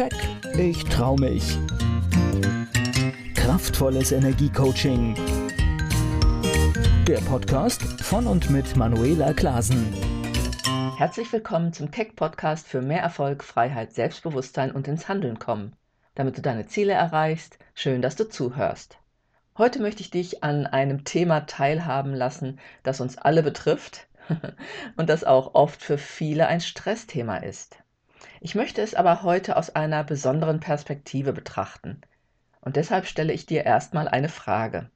Keck, ich trau mich. Kraftvolles Energiecoaching. Der Podcast von und mit Manuela Klasen. Herzlich willkommen zum Keck Podcast für mehr Erfolg, Freiheit, Selbstbewusstsein und ins Handeln kommen. Damit du deine Ziele erreichst, schön, dass du zuhörst. Heute möchte ich dich an einem Thema teilhaben lassen, das uns alle betrifft und das auch oft für viele ein Stressthema ist. Ich möchte es aber heute aus einer besonderen Perspektive betrachten. Und deshalb stelle ich dir erstmal eine Frage.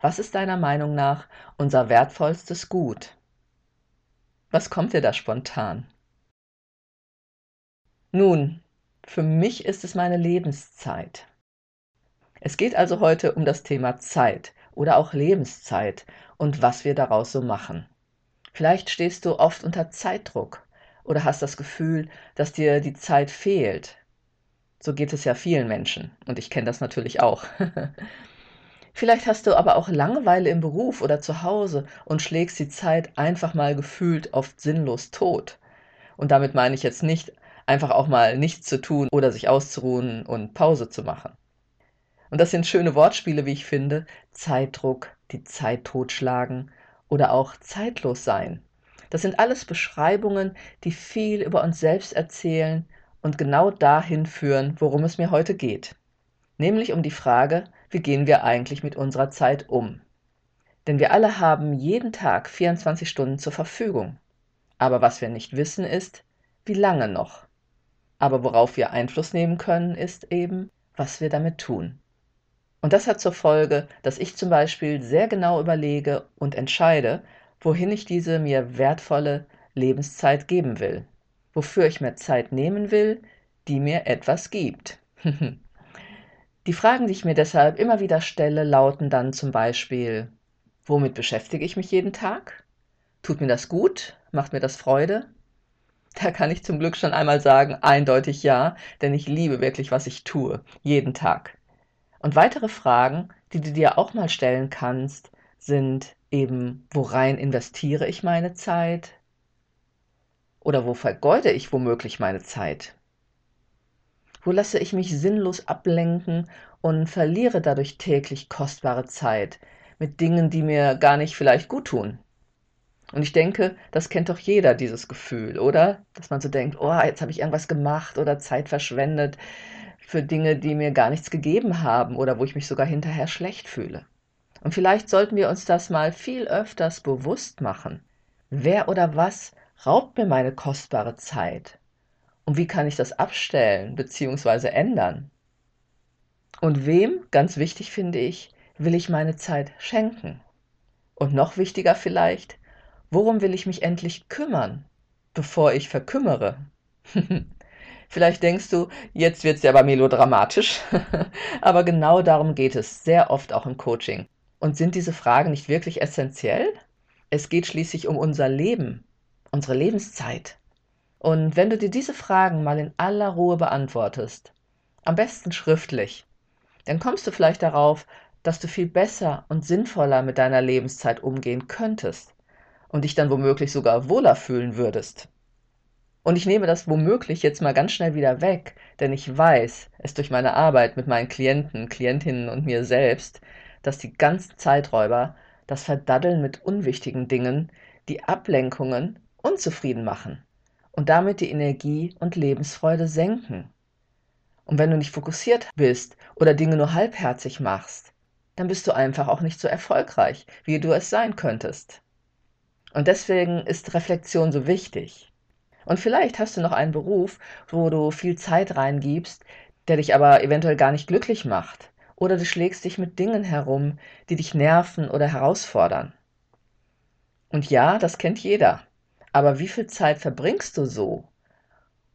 Was ist deiner Meinung nach unser wertvollstes Gut? Was kommt dir da spontan? Nun, für mich ist es meine Lebenszeit. Es geht also heute um das Thema Zeit oder auch Lebenszeit und was wir daraus so machen. Vielleicht stehst du oft unter Zeitdruck oder hast das Gefühl, dass dir die Zeit fehlt. So geht es ja vielen Menschen und ich kenne das natürlich auch. Vielleicht hast du aber auch Langeweile im Beruf oder zu Hause und schlägst die Zeit einfach mal gefühlt oft sinnlos tot. Und damit meine ich jetzt nicht einfach auch mal nichts zu tun oder sich auszuruhen und Pause zu machen. Und das sind schöne Wortspiele, wie ich finde. Zeitdruck, die Zeit totschlagen oder auch zeitlos sein. Das sind alles Beschreibungen, die viel über uns selbst erzählen und genau dahin führen, worum es mir heute geht. Nämlich um die Frage, wie gehen wir eigentlich mit unserer Zeit um? Denn wir alle haben jeden Tag 24 Stunden zur Verfügung. Aber was wir nicht wissen ist, wie lange noch. Aber worauf wir Einfluss nehmen können, ist eben, was wir damit tun. Und das hat zur Folge, dass ich zum Beispiel sehr genau überlege und entscheide, wohin ich diese mir wertvolle Lebenszeit geben will, wofür ich mir Zeit nehmen will, die mir etwas gibt. die Fragen, die ich mir deshalb immer wieder stelle, lauten dann zum Beispiel, womit beschäftige ich mich jeden Tag? Tut mir das gut? Macht mir das Freude? Da kann ich zum Glück schon einmal sagen, eindeutig ja, denn ich liebe wirklich, was ich tue, jeden Tag. Und weitere Fragen, die du dir auch mal stellen kannst, sind eben, worein investiere ich meine Zeit? Oder wo vergeude ich womöglich meine Zeit? Wo lasse ich mich sinnlos ablenken und verliere dadurch täglich kostbare Zeit mit Dingen, die mir gar nicht vielleicht gut tun? Und ich denke, das kennt doch jeder, dieses Gefühl, oder? Dass man so denkt, oh, jetzt habe ich irgendwas gemacht oder Zeit verschwendet für Dinge, die mir gar nichts gegeben haben oder wo ich mich sogar hinterher schlecht fühle. Und vielleicht sollten wir uns das mal viel öfters bewusst machen. Wer oder was raubt mir meine kostbare Zeit? Und wie kann ich das abstellen bzw. ändern? Und wem, ganz wichtig finde ich, will ich meine Zeit schenken? Und noch wichtiger vielleicht, worum will ich mich endlich kümmern, bevor ich verkümmere? Vielleicht denkst du, jetzt wird es ja aber melodramatisch. aber genau darum geht es sehr oft auch im Coaching. Und sind diese Fragen nicht wirklich essentiell? Es geht schließlich um unser Leben, unsere Lebenszeit. Und wenn du dir diese Fragen mal in aller Ruhe beantwortest, am besten schriftlich, dann kommst du vielleicht darauf, dass du viel besser und sinnvoller mit deiner Lebenszeit umgehen könntest und dich dann womöglich sogar wohler fühlen würdest. Und ich nehme das womöglich jetzt mal ganz schnell wieder weg, denn ich weiß es durch meine Arbeit mit meinen Klienten, Klientinnen und mir selbst, dass die ganzen Zeiträuber das Verdaddeln mit unwichtigen Dingen, die Ablenkungen unzufrieden machen und damit die Energie und Lebensfreude senken. Und wenn du nicht fokussiert bist oder Dinge nur halbherzig machst, dann bist du einfach auch nicht so erfolgreich, wie du es sein könntest. Und deswegen ist Reflexion so wichtig. Und vielleicht hast du noch einen Beruf, wo du viel Zeit reingibst, der dich aber eventuell gar nicht glücklich macht. Oder du schlägst dich mit Dingen herum, die dich nerven oder herausfordern. Und ja, das kennt jeder. Aber wie viel Zeit verbringst du so?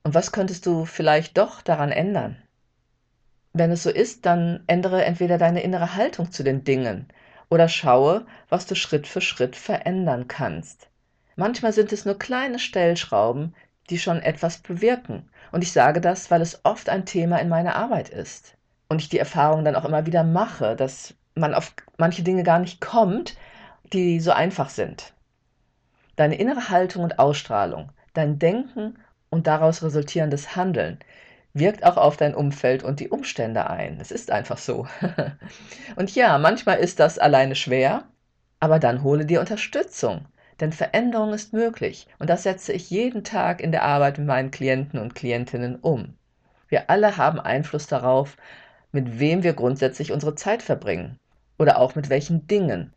Und was könntest du vielleicht doch daran ändern? Wenn es so ist, dann ändere entweder deine innere Haltung zu den Dingen oder schaue, was du Schritt für Schritt verändern kannst. Manchmal sind es nur kleine Stellschrauben, die schon etwas bewirken. Und ich sage das, weil es oft ein Thema in meiner Arbeit ist. Und ich die Erfahrung dann auch immer wieder mache, dass man auf manche Dinge gar nicht kommt, die so einfach sind. Deine innere Haltung und Ausstrahlung, dein Denken und daraus resultierendes Handeln, wirkt auch auf dein Umfeld und die Umstände ein. Es ist einfach so. und ja, manchmal ist das alleine schwer, aber dann hole dir Unterstützung. Denn Veränderung ist möglich und das setze ich jeden Tag in der Arbeit mit meinen Klienten und Klientinnen um. Wir alle haben Einfluss darauf, mit wem wir grundsätzlich unsere Zeit verbringen oder auch mit welchen Dingen.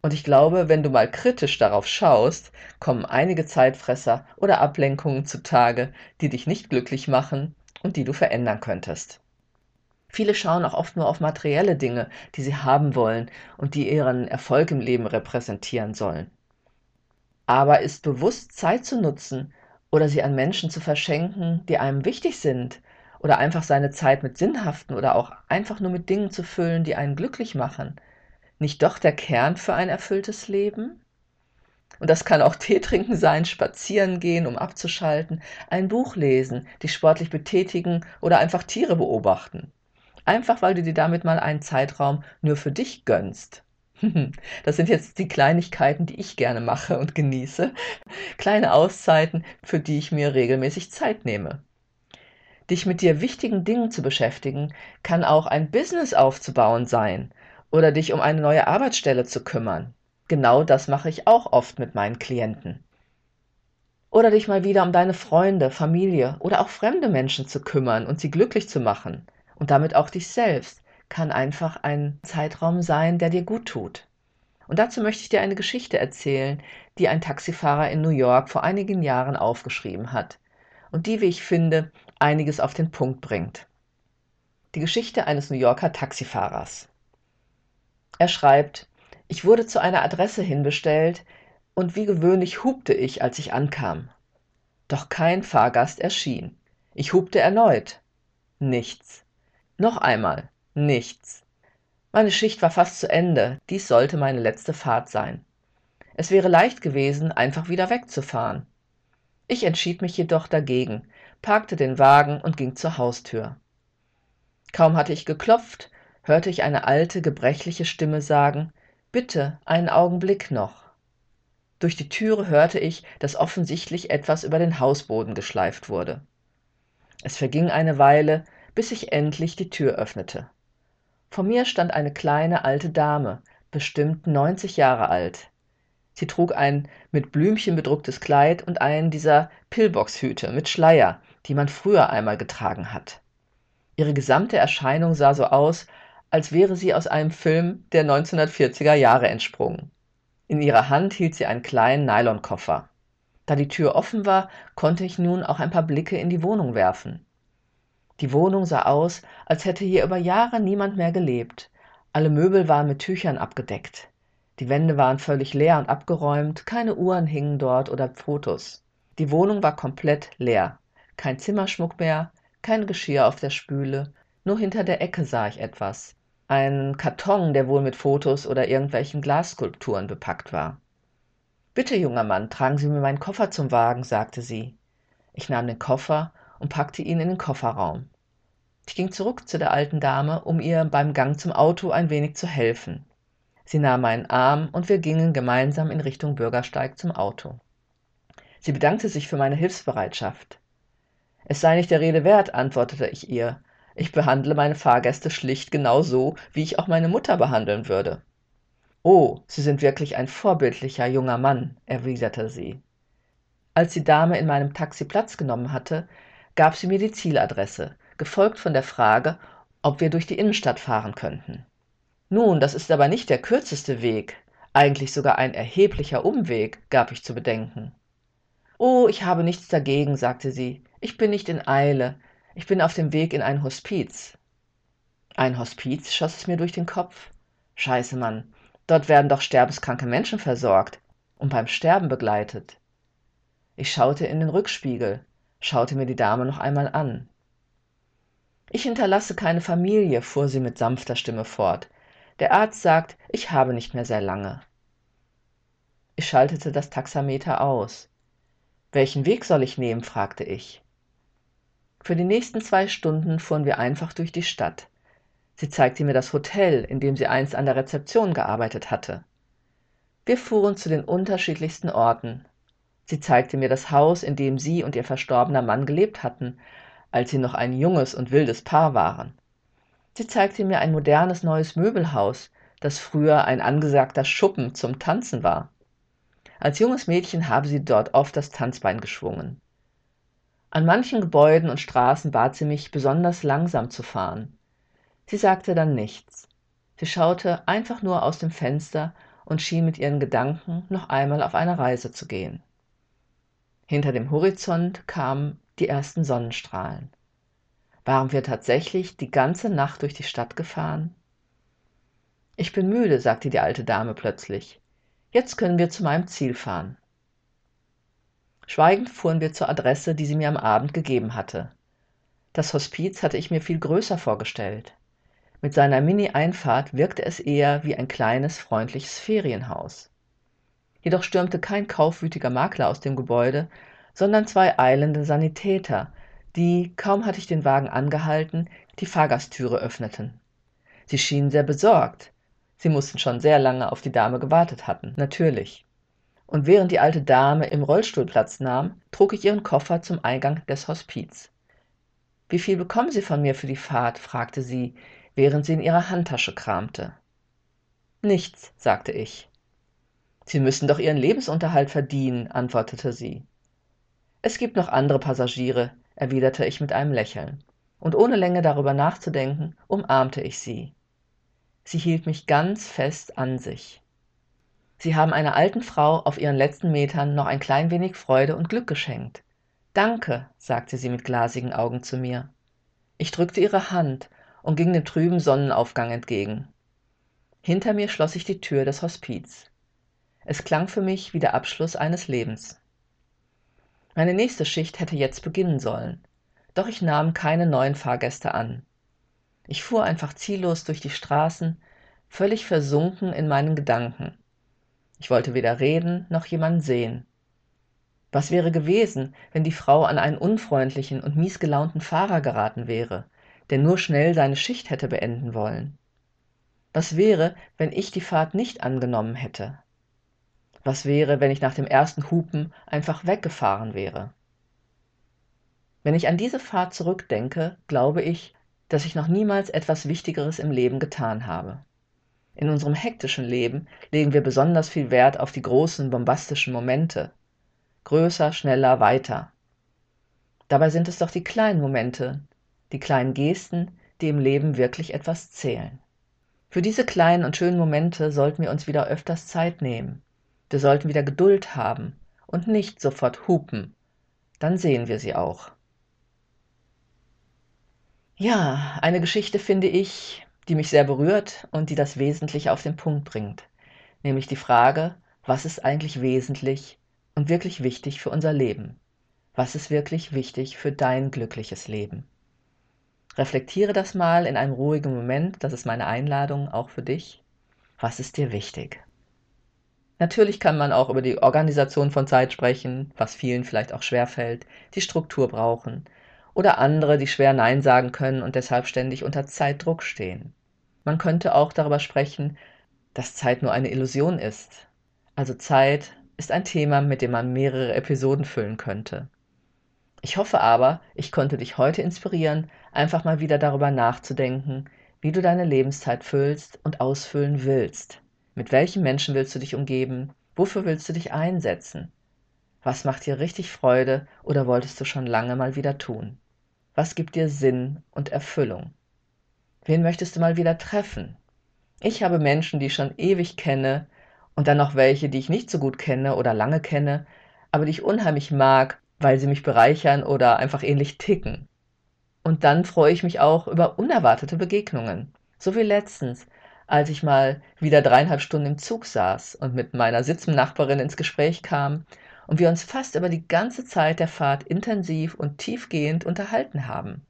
Und ich glaube, wenn du mal kritisch darauf schaust, kommen einige Zeitfresser oder Ablenkungen zutage, die dich nicht glücklich machen und die du verändern könntest. Viele schauen auch oft nur auf materielle Dinge, die sie haben wollen und die ihren Erfolg im Leben repräsentieren sollen. Aber ist bewusst Zeit zu nutzen oder sie an Menschen zu verschenken, die einem wichtig sind, oder einfach seine Zeit mit sinnhaften oder auch einfach nur mit Dingen zu füllen, die einen glücklich machen, nicht doch der Kern für ein erfülltes Leben? Und das kann auch Tee trinken sein, spazieren gehen, um abzuschalten, ein Buch lesen, dich sportlich betätigen oder einfach Tiere beobachten. Einfach weil du dir damit mal einen Zeitraum nur für dich gönnst. Das sind jetzt die Kleinigkeiten, die ich gerne mache und genieße. Kleine Auszeiten, für die ich mir regelmäßig Zeit nehme. Dich mit dir wichtigen Dingen zu beschäftigen, kann auch ein Business aufzubauen sein oder dich um eine neue Arbeitsstelle zu kümmern. Genau das mache ich auch oft mit meinen Klienten. Oder dich mal wieder um deine Freunde, Familie oder auch fremde Menschen zu kümmern und sie glücklich zu machen. Und damit auch dich selbst kann einfach ein Zeitraum sein, der dir gut tut. Und dazu möchte ich dir eine Geschichte erzählen, die ein Taxifahrer in New York vor einigen Jahren aufgeschrieben hat und die, wie ich finde, einiges auf den Punkt bringt. Die Geschichte eines New Yorker Taxifahrers. Er schreibt, ich wurde zu einer Adresse hinbestellt und wie gewöhnlich hupte ich, als ich ankam. Doch kein Fahrgast erschien. Ich hupte erneut. Nichts. Noch einmal. Nichts. Meine Schicht war fast zu Ende. Dies sollte meine letzte Fahrt sein. Es wäre leicht gewesen, einfach wieder wegzufahren. Ich entschied mich jedoch dagegen, parkte den Wagen und ging zur Haustür. Kaum hatte ich geklopft, hörte ich eine alte, gebrechliche Stimme sagen Bitte, einen Augenblick noch. Durch die Türe hörte ich, dass offensichtlich etwas über den Hausboden geschleift wurde. Es verging eine Weile, bis ich endlich die Tür öffnete. Vor mir stand eine kleine alte Dame, bestimmt neunzig Jahre alt. Sie trug ein mit Blümchen bedrucktes Kleid und einen dieser Pillboxhüte mit Schleier, die man früher einmal getragen hat. Ihre gesamte Erscheinung sah so aus, als wäre sie aus einem Film der 1940er Jahre entsprungen. In ihrer Hand hielt sie einen kleinen Nylonkoffer. Da die Tür offen war, konnte ich nun auch ein paar Blicke in die Wohnung werfen. Die Wohnung sah aus, als hätte hier über Jahre niemand mehr gelebt. Alle Möbel waren mit Tüchern abgedeckt. Die Wände waren völlig leer und abgeräumt, keine Uhren hingen dort oder Fotos. Die Wohnung war komplett leer. Kein Zimmerschmuck mehr, kein Geschirr auf der Spüle, nur hinter der Ecke sah ich etwas ein Karton, der wohl mit Fotos oder irgendwelchen Glasskulpturen bepackt war. Bitte, junger Mann, tragen Sie mir meinen Koffer zum Wagen, sagte sie. Ich nahm den Koffer und packte ihn in den Kofferraum. Ich ging zurück zu der alten Dame, um ihr beim Gang zum Auto ein wenig zu helfen. Sie nahm meinen Arm und wir gingen gemeinsam in Richtung Bürgersteig zum Auto. Sie bedankte sich für meine Hilfsbereitschaft. Es sei nicht der Rede wert, antwortete ich ihr ich behandle meine Fahrgäste schlicht genau so, wie ich auch meine Mutter behandeln würde. Oh, Sie sind wirklich ein vorbildlicher junger Mann, erwiderte sie. Als die Dame in meinem Taxi Platz genommen hatte, gab sie mir die Zieladresse, gefolgt von der Frage, ob wir durch die Innenstadt fahren könnten. Nun, das ist aber nicht der kürzeste Weg, eigentlich sogar ein erheblicher Umweg, gab ich zu bedenken. Oh, ich habe nichts dagegen, sagte sie. Ich bin nicht in Eile. Ich bin auf dem Weg in ein Hospiz. Ein Hospiz, schoss es mir durch den Kopf. Scheiße, Mann. Dort werden doch sterbenskranke Menschen versorgt und beim Sterben begleitet. Ich schaute in den Rückspiegel, schaute mir die Dame noch einmal an. Ich hinterlasse keine Familie, fuhr sie mit sanfter Stimme fort. Der Arzt sagt, ich habe nicht mehr sehr lange. Ich schaltete das Taxameter aus. Welchen Weg soll ich nehmen? fragte ich. Für die nächsten zwei Stunden fuhren wir einfach durch die Stadt. Sie zeigte mir das Hotel, in dem sie einst an der Rezeption gearbeitet hatte. Wir fuhren zu den unterschiedlichsten Orten. Sie zeigte mir das Haus, in dem sie und ihr verstorbener Mann gelebt hatten, als sie noch ein junges und wildes Paar waren. Sie zeigte mir ein modernes neues Möbelhaus, das früher ein angesagter Schuppen zum Tanzen war. Als junges Mädchen habe sie dort oft das Tanzbein geschwungen. An manchen Gebäuden und Straßen bat sie mich, besonders langsam zu fahren. Sie sagte dann nichts. Sie schaute einfach nur aus dem Fenster und schien mit ihren Gedanken noch einmal auf eine Reise zu gehen. Hinter dem Horizont kamen die ersten Sonnenstrahlen. Waren wir tatsächlich die ganze Nacht durch die Stadt gefahren? Ich bin müde, sagte die alte Dame plötzlich. Jetzt können wir zu meinem Ziel fahren. Schweigend fuhren wir zur Adresse, die sie mir am Abend gegeben hatte. Das Hospiz hatte ich mir viel größer vorgestellt. Mit seiner Mini-Einfahrt wirkte es eher wie ein kleines, freundliches Ferienhaus. Jedoch stürmte kein kaufwütiger Makler aus dem Gebäude, sondern zwei eilende Sanitäter, die, kaum hatte ich den Wagen angehalten, die Fahrgasttüre öffneten. Sie schienen sehr besorgt. Sie mussten schon sehr lange auf die Dame gewartet hatten, natürlich und während die alte Dame im Rollstuhl Platz nahm, trug ich ihren Koffer zum Eingang des Hospiz. Wie viel bekommen Sie von mir für die Fahrt? fragte sie, während sie in ihrer Handtasche kramte. Nichts, sagte ich. Sie müssen doch Ihren Lebensunterhalt verdienen, antwortete sie. Es gibt noch andere Passagiere, erwiderte ich mit einem Lächeln, und ohne länger darüber nachzudenken, umarmte ich sie. Sie hielt mich ganz fest an sich. Sie haben einer alten Frau auf ihren letzten Metern noch ein klein wenig Freude und Glück geschenkt. Danke, sagte sie mit glasigen Augen zu mir. Ich drückte ihre Hand und ging dem trüben Sonnenaufgang entgegen. Hinter mir schloss ich die Tür des Hospiz. Es klang für mich wie der Abschluss eines Lebens. Meine nächste Schicht hätte jetzt beginnen sollen, doch ich nahm keine neuen Fahrgäste an. Ich fuhr einfach ziellos durch die Straßen, völlig versunken in meinen Gedanken. Ich wollte weder reden noch jemanden sehen. Was wäre gewesen, wenn die Frau an einen unfreundlichen und miesgelaunten Fahrer geraten wäre, der nur schnell seine Schicht hätte beenden wollen? Was wäre, wenn ich die Fahrt nicht angenommen hätte? Was wäre, wenn ich nach dem ersten Hupen einfach weggefahren wäre? Wenn ich an diese Fahrt zurückdenke, glaube ich, dass ich noch niemals etwas Wichtigeres im Leben getan habe. In unserem hektischen Leben legen wir besonders viel Wert auf die großen, bombastischen Momente. Größer, schneller, weiter. Dabei sind es doch die kleinen Momente, die kleinen Gesten, die im Leben wirklich etwas zählen. Für diese kleinen und schönen Momente sollten wir uns wieder öfters Zeit nehmen. Wir sollten wieder Geduld haben und nicht sofort hupen. Dann sehen wir sie auch. Ja, eine Geschichte finde ich, die mich sehr berührt und die das Wesentliche auf den Punkt bringt, nämlich die Frage, was ist eigentlich wesentlich und wirklich wichtig für unser Leben? Was ist wirklich wichtig für dein glückliches Leben? Reflektiere das mal in einem ruhigen Moment, das ist meine Einladung auch für dich. Was ist dir wichtig? Natürlich kann man auch über die Organisation von Zeit sprechen, was vielen vielleicht auch schwerfällt, die Struktur brauchen, oder andere, die schwer Nein sagen können und deshalb ständig unter Zeitdruck stehen. Man könnte auch darüber sprechen, dass Zeit nur eine Illusion ist. Also Zeit ist ein Thema, mit dem man mehrere Episoden füllen könnte. Ich hoffe aber, ich konnte dich heute inspirieren, einfach mal wieder darüber nachzudenken, wie du deine Lebenszeit füllst und ausfüllen willst. Mit welchen Menschen willst du dich umgeben? Wofür willst du dich einsetzen? Was macht dir richtig Freude oder wolltest du schon lange mal wieder tun? Was gibt dir Sinn und Erfüllung? Wen möchtest du mal wieder treffen? Ich habe Menschen, die ich schon ewig kenne und dann noch welche, die ich nicht so gut kenne oder lange kenne, aber die ich unheimlich mag, weil sie mich bereichern oder einfach ähnlich ticken. Und dann freue ich mich auch über unerwartete Begegnungen. So wie letztens, als ich mal wieder dreieinhalb Stunden im Zug saß und mit meiner Sitznachbarin ins Gespräch kam und wir uns fast über die ganze Zeit der Fahrt intensiv und tiefgehend unterhalten haben.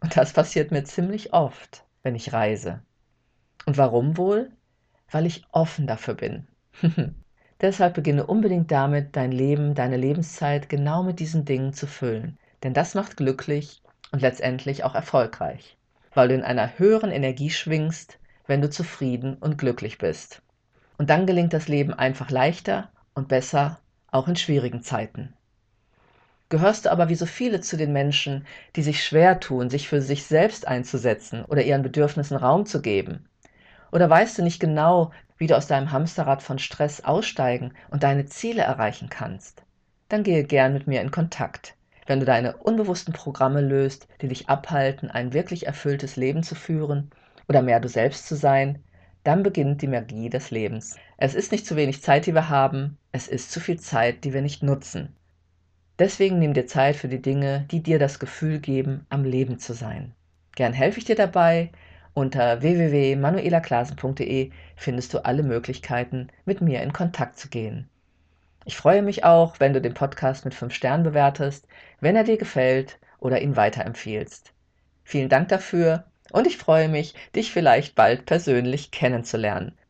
Und das passiert mir ziemlich oft, wenn ich reise. Und warum wohl? Weil ich offen dafür bin. Deshalb beginne unbedingt damit, dein Leben, deine Lebenszeit genau mit diesen Dingen zu füllen. Denn das macht glücklich und letztendlich auch erfolgreich, weil du in einer höheren Energie schwingst, wenn du zufrieden und glücklich bist. Und dann gelingt das Leben einfach leichter und besser auch in schwierigen Zeiten. Gehörst du aber wie so viele zu den Menschen, die sich schwer tun, sich für sich selbst einzusetzen oder ihren Bedürfnissen Raum zu geben? Oder weißt du nicht genau, wie du aus deinem Hamsterrad von Stress aussteigen und deine Ziele erreichen kannst? Dann gehe gern mit mir in Kontakt. Wenn du deine unbewussten Programme löst, die dich abhalten, ein wirklich erfülltes Leben zu führen oder mehr du selbst zu sein, dann beginnt die Magie des Lebens. Es ist nicht zu wenig Zeit, die wir haben, es ist zu viel Zeit, die wir nicht nutzen. Deswegen nimm dir Zeit für die Dinge, die dir das Gefühl geben, am Leben zu sein. Gern helfe ich dir dabei. Unter www.manuelaklasen.de findest du alle Möglichkeiten, mit mir in Kontakt zu gehen. Ich freue mich auch, wenn du den Podcast mit 5 Sternen bewertest, wenn er dir gefällt oder ihn weiterempfiehlst. Vielen Dank dafür und ich freue mich, dich vielleicht bald persönlich kennenzulernen.